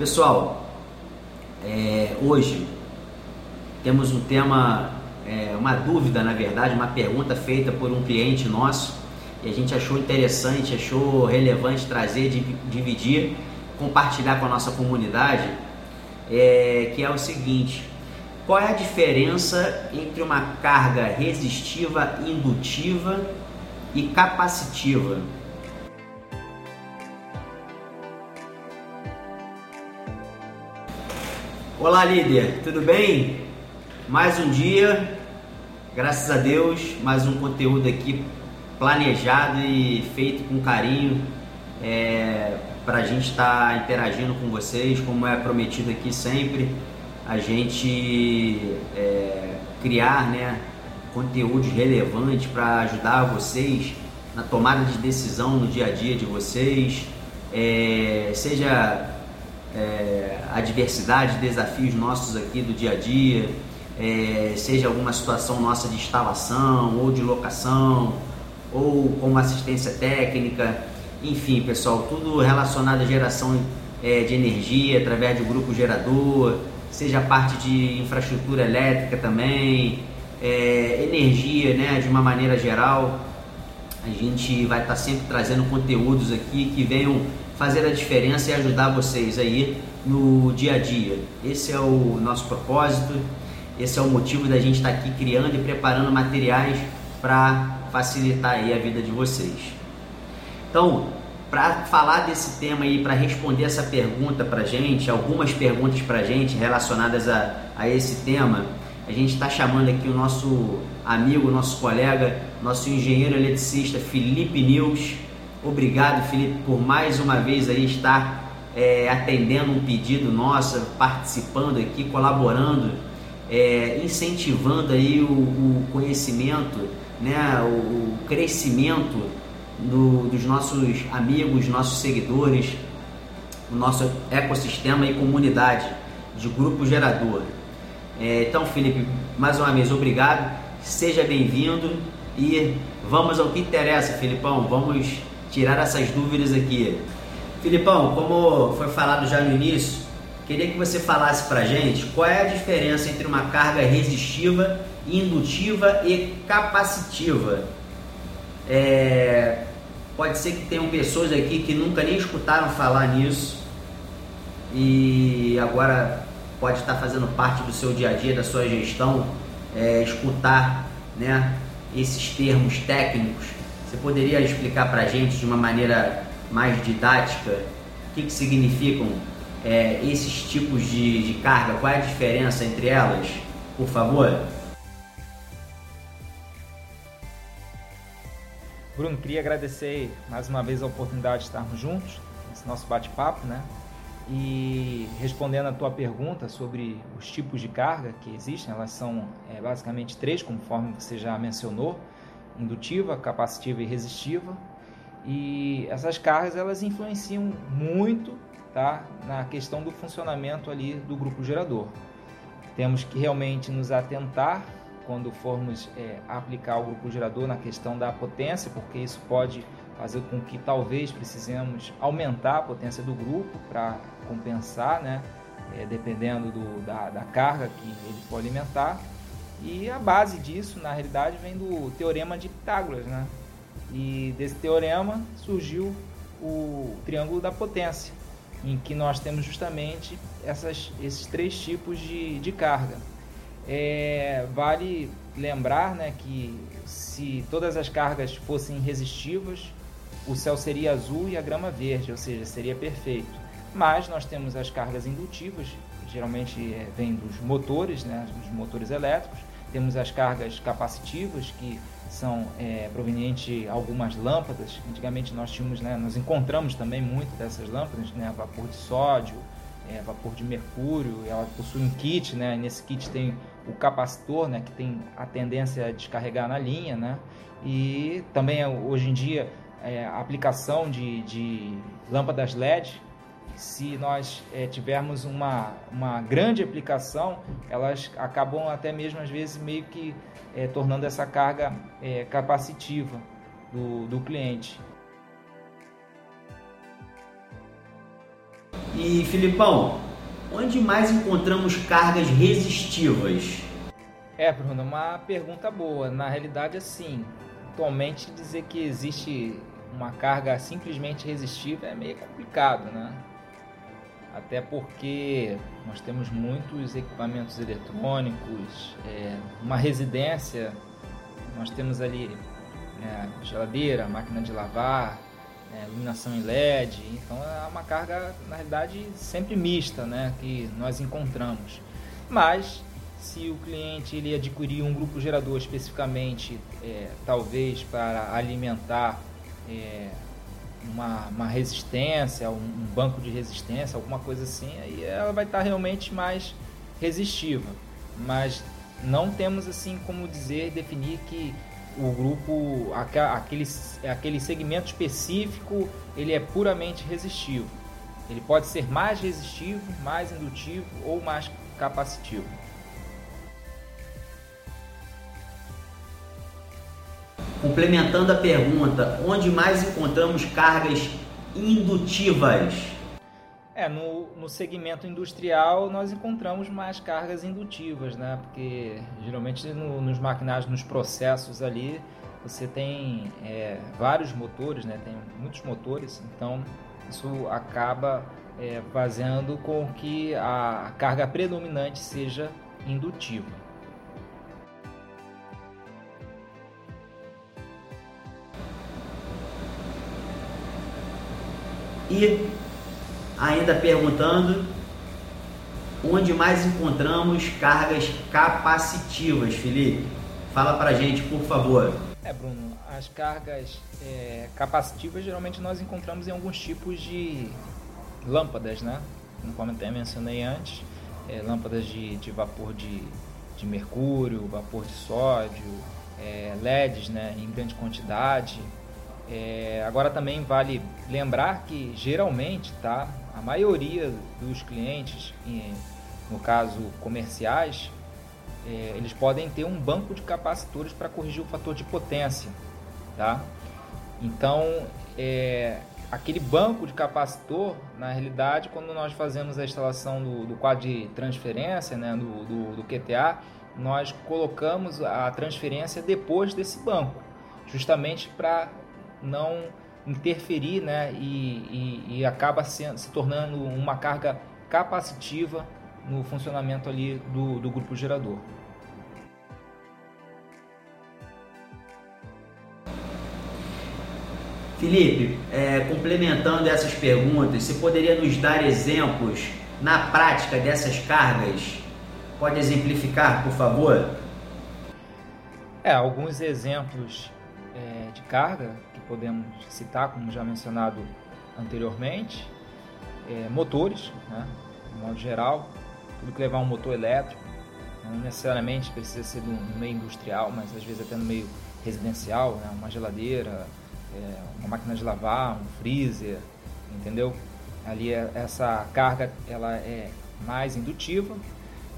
Pessoal, é, hoje temos um tema, é, uma dúvida na verdade, uma pergunta feita por um cliente nosso e a gente achou interessante, achou relevante trazer, dividir, compartilhar com a nossa comunidade, é, que é o seguinte: qual é a diferença entre uma carga resistiva indutiva e capacitiva? Olá, líder, tudo bem? Mais um dia, graças a Deus, mais um conteúdo aqui planejado e feito com carinho é, para a gente estar tá interagindo com vocês, como é prometido aqui sempre, a gente é, criar né, conteúdos relevantes para ajudar vocês na tomada de decisão no dia a dia de vocês, é, seja é, adversidade, desafios nossos aqui do dia a dia, é, seja alguma situação nossa de instalação ou de locação, ou como assistência técnica, enfim, pessoal, tudo relacionado à geração é, de energia através do grupo gerador, seja parte de infraestrutura elétrica também, é, energia, né, de uma maneira geral. A gente vai estar tá sempre trazendo conteúdos aqui que venham fazer a diferença e ajudar vocês aí no dia a dia. Esse é o nosso propósito, esse é o motivo da gente estar tá aqui criando e preparando materiais para facilitar aí a vida de vocês. Então, para falar desse tema aí, para responder essa pergunta para gente, algumas perguntas para gente relacionadas a, a esse tema, a gente está chamando aqui o nosso amigo, nosso colega, nosso engenheiro eletricista Felipe Nils. Obrigado, Felipe, por mais uma vez aí estar é, atendendo um pedido nosso, participando aqui, colaborando, é, incentivando aí o, o conhecimento né, o, crescimento do, dos nossos amigos, nossos seguidores, o nosso ecossistema e comunidade de grupo gerador. É, então, Felipe, mais uma vez, obrigado, seja bem-vindo e vamos ao que interessa, Filipão, vamos tirar essas dúvidas aqui. Filipão, como foi falado já no início, queria que você falasse para gente qual é a diferença entre uma carga resistiva indutiva e capacitiva. É, pode ser que tenham pessoas aqui que nunca nem escutaram falar nisso e agora pode estar fazendo parte do seu dia a dia, da sua gestão, é, escutar né, esses termos técnicos. Você poderia explicar para a gente de uma maneira mais didática o que, que significam é, esses tipos de, de carga? Qual é a diferença entre elas, por favor? Bruno, queria agradecer mais uma vez a oportunidade de estarmos juntos, nesse nosso bate-papo, né? E respondendo a tua pergunta sobre os tipos de carga que existem, elas são é, basicamente três, conforme você já mencionou: indutiva, capacitiva e resistiva. E essas cargas elas influenciam muito, tá, na questão do funcionamento ali do grupo gerador. Temos que realmente nos atentar quando formos é, aplicar o grupo gerador na questão da potência, porque isso pode fazer com que talvez precisemos aumentar a potência do grupo para compensar, né? É, dependendo do, da, da carga que ele for alimentar. E a base disso, na realidade, vem do teorema de Pitágoras, né? E desse teorema surgiu o triângulo da potência, em que nós temos justamente essas, esses três tipos de, de carga. É, vale lembrar né, que se todas as cargas fossem resistivas, o céu seria azul e a grama verde, ou seja, seria perfeito. Mas nós temos as cargas indutivas, geralmente é, vêm dos motores, né, dos motores elétricos. Temos as cargas capacitivas, que são é, provenientes de algumas lâmpadas. Antigamente nós tínhamos, né, nós encontramos também muito dessas lâmpadas, né, vapor de sódio, é, vapor de mercúrio, ela possui um kit, né? Nesse kit tem o capacitor, né? Que tem a tendência a descarregar na linha, né? E também hoje em dia é, a aplicação de, de lâmpadas LED, se nós é, tivermos uma, uma grande aplicação, elas acabam até mesmo às vezes meio que é, tornando essa carga é, capacitiva do, do cliente. E Filipão, onde mais encontramos cargas resistivas? É, Bruno, uma pergunta boa. Na realidade, assim, atualmente dizer que existe uma carga simplesmente resistiva é meio complicado, né? Até porque nós temos muitos equipamentos eletrônicos, é, uma residência, nós temos ali é, geladeira, máquina de lavar, é, iluminação em LED, então é uma carga, na realidade, sempre mista, né, que nós encontramos. Mas se o cliente ele adquirir um grupo gerador especificamente, é, talvez para alimentar é, uma, uma, resistência, um, banco de resistência, alguma coisa assim, aí ela vai estar realmente mais resistiva. Mas não temos assim como dizer, definir que o grupo, aquele, aquele segmento específico, ele é puramente resistivo. Ele pode ser mais resistivo, mais indutivo ou mais capacitivo. Complementando a pergunta, onde mais encontramos cargas indutivas? É, no, no segmento industrial nós encontramos mais cargas indutivas, né? Porque geralmente no, nos maquinários, nos processos ali, você tem é, vários motores, né? Tem muitos motores, então isso acaba é, fazendo com que a carga predominante seja indutiva. E ainda perguntando onde mais encontramos cargas capacitivas, Felipe. Fala pra gente, por favor. É, Bruno, as cargas é, capacitivas geralmente nós encontramos em alguns tipos de lâmpadas, né? Como até mencionei antes, é, lâmpadas de, de vapor de, de mercúrio, vapor de sódio, é, LEDs né, em grande quantidade. É, agora também vale lembrar que geralmente, tá, a maioria dos clientes, no caso comerciais, é, eles podem ter um banco de capacitores para corrigir o fator de potência, tá? Então, é, aquele banco de capacitor, na realidade, quando nós fazemos a instalação do, do quadro de transferência, né, do, do, do QTA, nós colocamos a transferência depois desse banco, justamente para não interferir né, e, e, e acaba se, se tornando uma carga capacitiva no funcionamento ali do, do grupo gerador. Felipe, é, complementando essas perguntas, você poderia nos dar exemplos na prática dessas cargas? Pode exemplificar, por favor? É, alguns exemplos é, de carga podemos citar, como já mencionado anteriormente, é, motores, né, de modo geral, tudo que levar um motor elétrico, não necessariamente precisa ser no, meio industrial, mas às vezes até no meio residencial, né, uma geladeira, é, uma máquina de lavar, um freezer, entendeu? Ali é, essa carga ela é mais indutiva,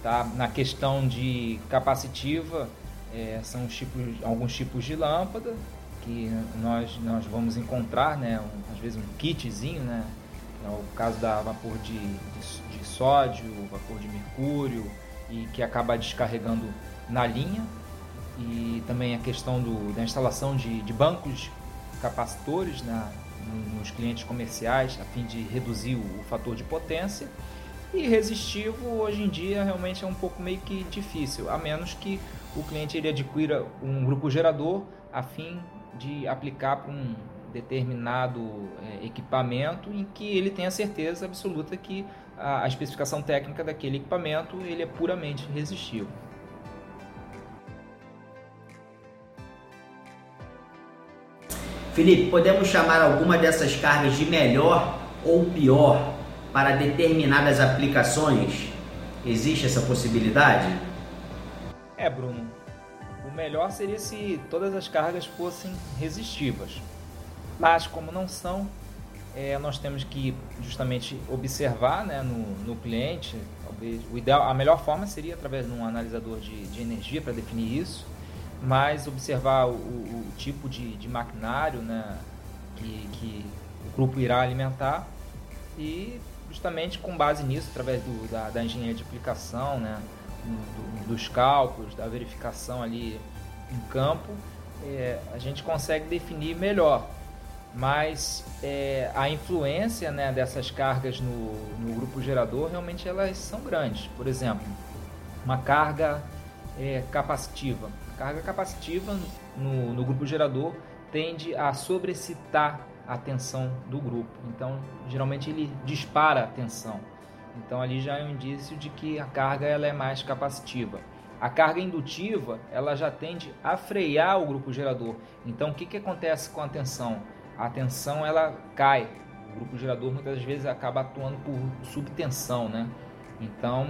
tá? Na questão de capacitiva, é, são tipos, alguns tipos de lâmpada, que nós, nós vamos encontrar, né, um, às vezes um kitzinho, né, é o caso da vapor de, de, de, sódio, vapor de mercúrio, e que acaba descarregando na linha, e também a questão do, da instalação de, de bancos capacitores né, nos clientes comerciais, a fim de reduzir o, o fator de potência. E resistivo hoje em dia realmente é um pouco meio que difícil, a menos que o cliente ele adquira um grupo gerador a fim de aplicar para um determinado é, equipamento em que ele tenha certeza absoluta que a, a, especificação técnica daquele equipamento ele é puramente resistível. Felipe, podemos chamar alguma dessas cargas de melhor ou pior para determinadas aplicações? Existe essa possibilidade? É, Bruno. O melhor seria se todas as cargas fossem resistivas. Mas como não são, é, nós temos que justamente observar né, no, no cliente. O ideal, a melhor forma seria através de um analisador de, de energia para definir isso, mas observar o, o, tipo de, de maquinário né, que, que o grupo irá alimentar e justamente com base nisso, através do, da, da, engenharia de aplicação, né, do, dos cálculos, da verificação ali em campo, é, a gente consegue definir melhor. Mas é, a influência né, dessas cargas no, no grupo gerador realmente elas são grandes. Por exemplo, uma carga é, capacitiva. A carga capacitiva no, no grupo gerador tende a sobrecitar a tensão do grupo. Então, geralmente ele dispara a tensão. Então, ali já é um indício de que a carga ela é mais capacitiva. A carga indutiva ela já tende a frear o grupo gerador. Então, o que, que acontece com a tensão? A tensão ela cai. O grupo gerador muitas vezes acaba atuando por subtensão, né? Então,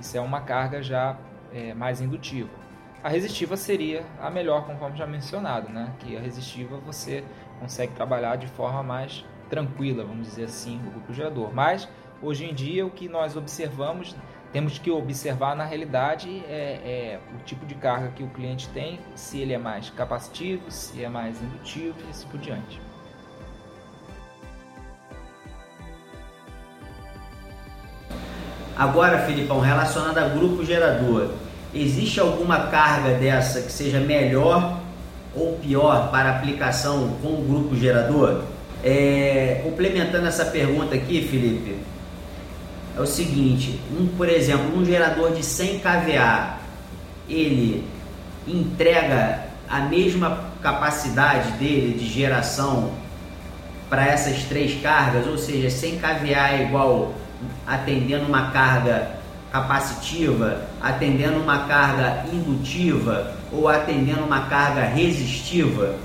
isso é uma carga já é, mais indutiva. A resistiva seria a melhor, conforme já mencionado, né? Que a resistiva você consegue trabalhar de forma mais tranquila, vamos dizer assim, o grupo gerador. Mas hoje em dia o que nós observamos, temos que observar na realidade é, é o tipo de carga que o cliente tem, se ele é mais capacitivo, se é mais indutivo e assim por diante. Agora, Filipão, relacionado a grupo gerador, existe alguma carga dessa que seja melhor ou pior para aplicação com o grupo gerador? É, complementando essa pergunta aqui, Felipe, é o seguinte: um, por exemplo, um gerador de 100 kVA, ele entrega a mesma capacidade dele de geração para essas três cargas, ou seja, 100 kVA é igual atendendo uma carga capacitiva, atendendo uma carga indutiva ou atendendo uma carga resistiva?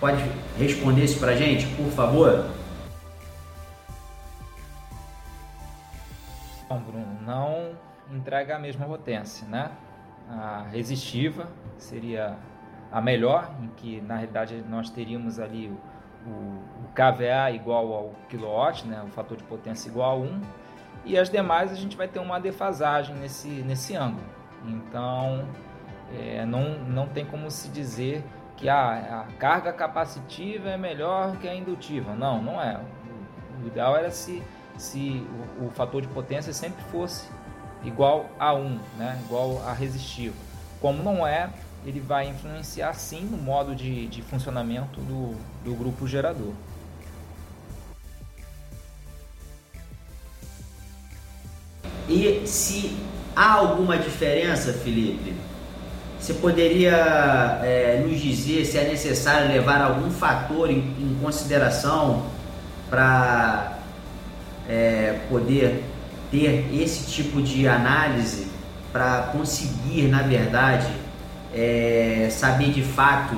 Pode responder isso para gente, por favor? Não entrega a mesma potência, né? A resistiva seria a melhor, em que na realidade nós teríamos ali o, o, KVA igual ao quilowatt, né? o fator de potência igual a 1, e as demais a gente vai ter uma defasagem nesse, nesse ângulo. Então, é, não, não tem como se dizer que a, a, carga capacitiva é melhor que a indutiva. Não, não é. O ideal era se, se o, o, fator de potência sempre fosse igual a 1, né? igual a resistiva. Como não é, ele vai influenciar sim no modo de, de funcionamento do, do grupo gerador. E se há alguma diferença, Felipe, você poderia é, nos dizer se é necessário levar algum fator em, em consideração para é, poder ter esse tipo de análise para conseguir, na verdade, é, saber de fato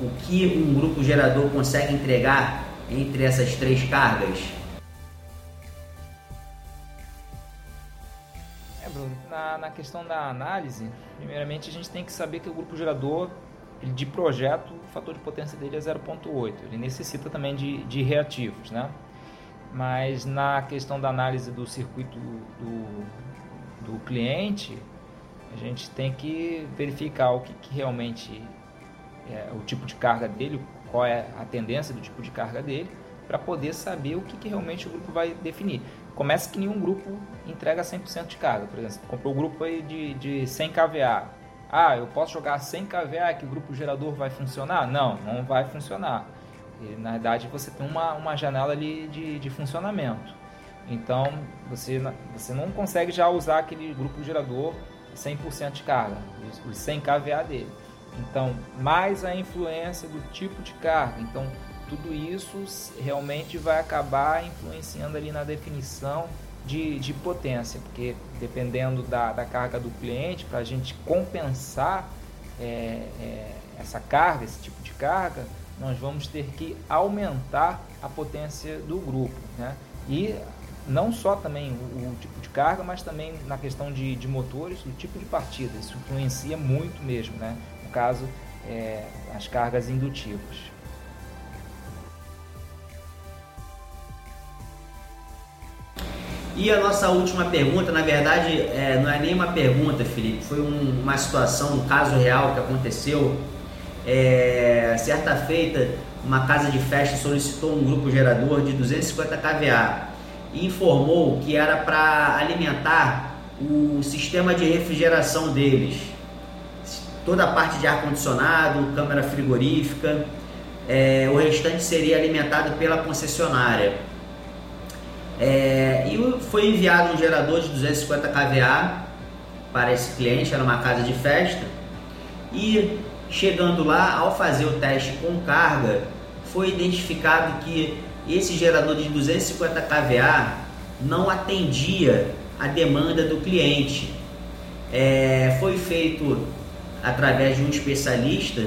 o que um grupo gerador consegue entregar entre essas três cargas? na, na questão da análise, primeiramente a gente tem que saber que o grupo gerador de projeto, o fator de potência dele é 0.8. Ele necessita também de, de reativos, né? Mas na questão da análise do circuito do, do cliente, a gente tem que verificar o que, que realmente é o tipo de carga dele, qual é a tendência do tipo de carga dele, para poder saber o que, que realmente o grupo vai definir. Começa que nenhum grupo entrega 100% de carga. Por exemplo, comprou um grupo aí de, de 100 kVA. Ah, eu posso jogar 100 kVA que o grupo gerador vai funcionar? Não, não vai funcionar. E, na verdade, você tem uma, uma janela ali de, de funcionamento. Então, você, você não consegue já usar aquele grupo gerador 100% de carga, os, os 100 kVA dele. Então, mais a influência do tipo de carga. Então, tudo isso realmente vai acabar influenciando ali na definição de, de potência, porque dependendo da, da carga do cliente, para a gente compensar é, é, essa carga, esse tipo de carga, nós vamos ter que aumentar a potência do grupo. Né? E não só também o, o, tipo de carga, mas também na questão de, de motores, o tipo de partida. Isso influencia muito mesmo, né? no caso, é, as cargas indutivas. E a nossa última pergunta, na verdade, é, não é nem uma pergunta, Felipe, foi um, uma situação, um caso real que aconteceu. É, certa feita, uma casa de festa solicitou um grupo gerador de 250 kVA e informou que era para alimentar o sistema de refrigeração deles. Toda a parte de ar-condicionado, câmara frigorífica, é, o restante seria alimentado pela concessionária. É, e foi enviado um gerador de 250 kVA para esse cliente, era uma casa de festa. E chegando lá, ao fazer o teste com carga, foi identificado que esse gerador de 250 kVA não atendia a demanda do cliente. É, foi feito através de um especialista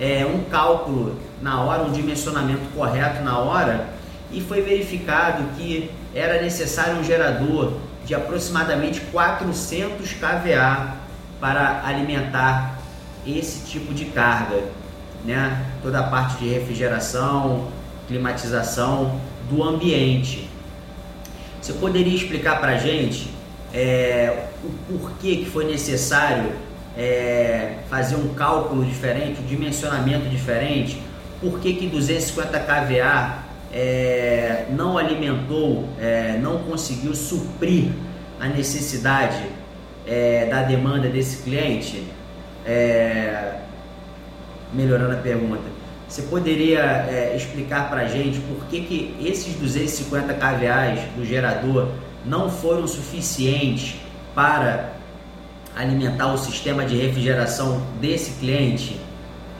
é, um cálculo na hora, um dimensionamento correto na hora e foi verificado que era necessário um gerador de aproximadamente 400 kVA para alimentar esse tipo de carga, né? Toda a parte de refrigeração, climatização do ambiente. Você poderia explicar para a gente é, o porquê que foi necessário é, fazer um cálculo diferente, um dimensionamento diferente? Por que, que 250 kVA é, não alimentou, é, não conseguiu suprir a necessidade é, da demanda desse cliente? É, melhorando a pergunta, você poderia é, explicar para a gente por que, que esses 250 kVA do gerador não foram suficientes para alimentar o sistema de refrigeração desse cliente?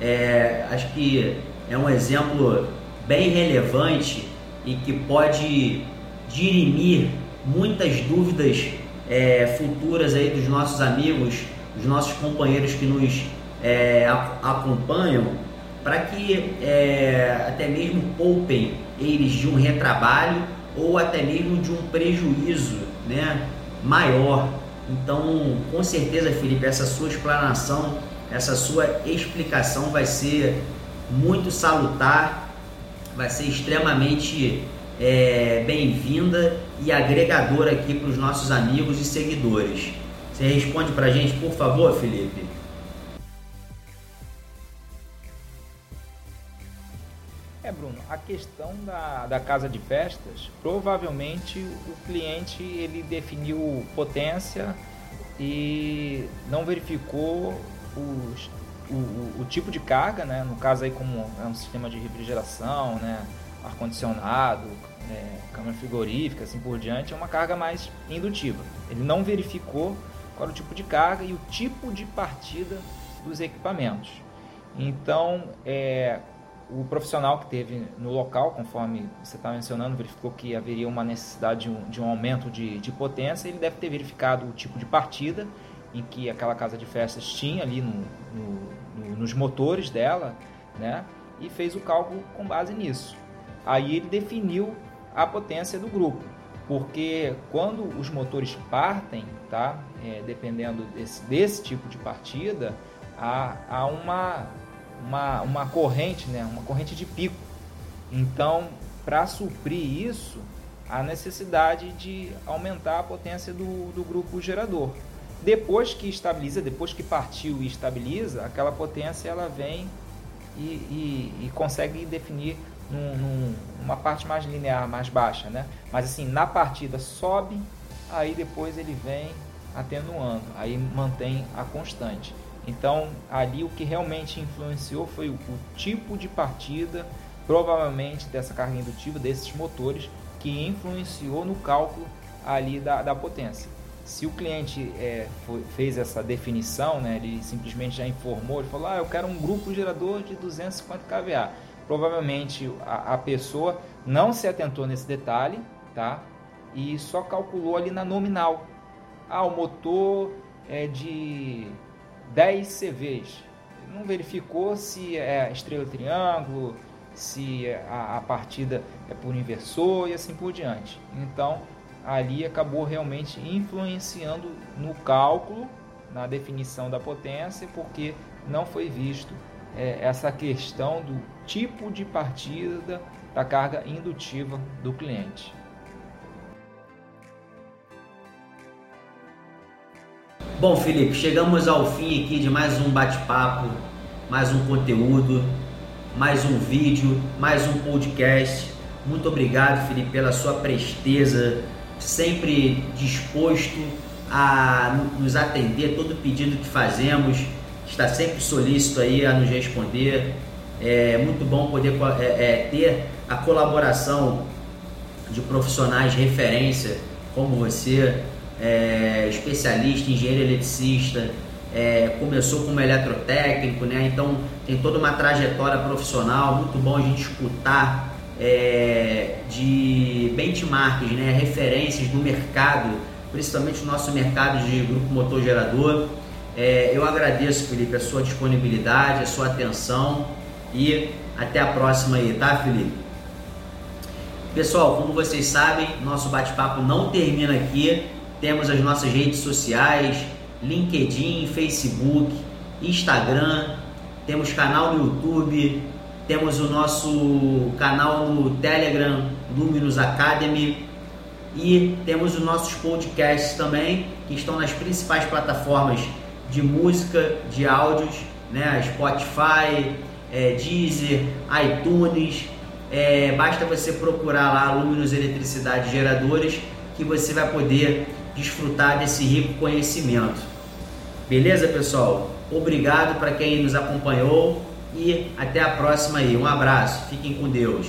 É, acho que é um exemplo bem relevante e que pode dirimir muitas dúvidas é, futuras aí dos nossos amigos os nossos companheiros que nos é, acompanham, para que é, até mesmo poupem eles de um retrabalho ou até mesmo de um prejuízo né, maior. Então, com certeza, Felipe, essa sua explanação, essa sua explicação vai ser muito salutar, vai ser extremamente é, bem-vinda e agregadora aqui para os nossos amigos e seguidores. Você responde para a gente, por favor, Felipe? É, Bruno, a questão da, da casa de festas, provavelmente o cliente ele definiu potência e não verificou os, o, o, tipo de carga, né? no caso aí como é um sistema de refrigeração, né? ar-condicionado, é, câmara frigorífica, assim por diante, é uma carga mais indutiva. Ele não verificou qual o tipo de carga e o tipo de partida dos equipamentos. Então, é, o profissional que teve no local, conforme você está mencionando, verificou que haveria uma necessidade de um, de um aumento de, de, potência, ele deve ter verificado o tipo de partida em que aquela casa de festas tinha ali no, no, no, nos motores dela, né? E fez o cálculo com base nisso. Aí ele definiu a potência do grupo porque quando os motores partem, tá? É, dependendo desse, desse tipo de partida, há, há uma, uma, uma corrente, né? uma corrente de pico. Então, para suprir isso, há necessidade de aumentar a potência do, do grupo gerador. Depois que estabiliza, depois que partiu e estabiliza, aquela potência ela vem e, e, e consegue definir num, num, numa parte mais linear, mais baixa, né? Mas assim, na partida sobe, aí depois ele vem atenuando, aí mantém a constante. Então, ali o que realmente influenciou foi o, o tipo de partida, provavelmente dessa carga indutiva, desses motores, que influenciou no cálculo ali da, da potência. Se o cliente é, foi, fez essa definição, né, ele simplesmente já informou, ele falou, ah, eu quero um grupo gerador de 250 kVA provavelmente a, a pessoa não se atentou nesse detalhe, tá? E só calculou ali na nominal. Ah, o motor é de 10 CVs. Não verificou se é estrela triângulo, se a, a partida é por inversor e assim por diante. Então, ali acabou realmente influenciando no cálculo, na definição da potência, porque não foi visto é, essa questão do tipo de partida da carga indutiva do cliente. Bom, Felipe, chegamos ao fim aqui de mais um bate-papo, mais um conteúdo, mais um vídeo, mais um podcast. Muito obrigado, Felipe, pela sua presteza sempre disposto a nos atender todo pedido que fazemos, está sempre solícito aí a nos responder. É muito bom poder é, é, ter a colaboração de profissionais de referência como você, é, especialista, engenheiro eletricista, é, começou como eletrotécnico, né? então tem toda uma trajetória profissional, muito bom a gente escutar é, de benchmarks, né? referências do mercado, principalmente o nosso mercado de grupo motor gerador. É, eu agradeço, Felipe, a sua disponibilidade, a sua atenção e até a próxima aí, tá, Felipe? Pessoal, como vocês sabem, nosso bate-papo não termina aqui. Temos as nossas redes sociais, LinkedIn, Facebook, Instagram, temos canal no YouTube, temos o nosso canal no Telegram, Luminous Academy, e temos os nossos podcasts também, que estão nas principais plataformas de música, de áudios, né? Spotify, é, Deezer, iTunes. É, basta você procurar lá Luminous Eletricidade Geradores que você vai poder desfrutar desse rico conhecimento. Beleza, pessoal? Obrigado para quem nos acompanhou e até a próxima aí. Um abraço. Fiquem com Deus.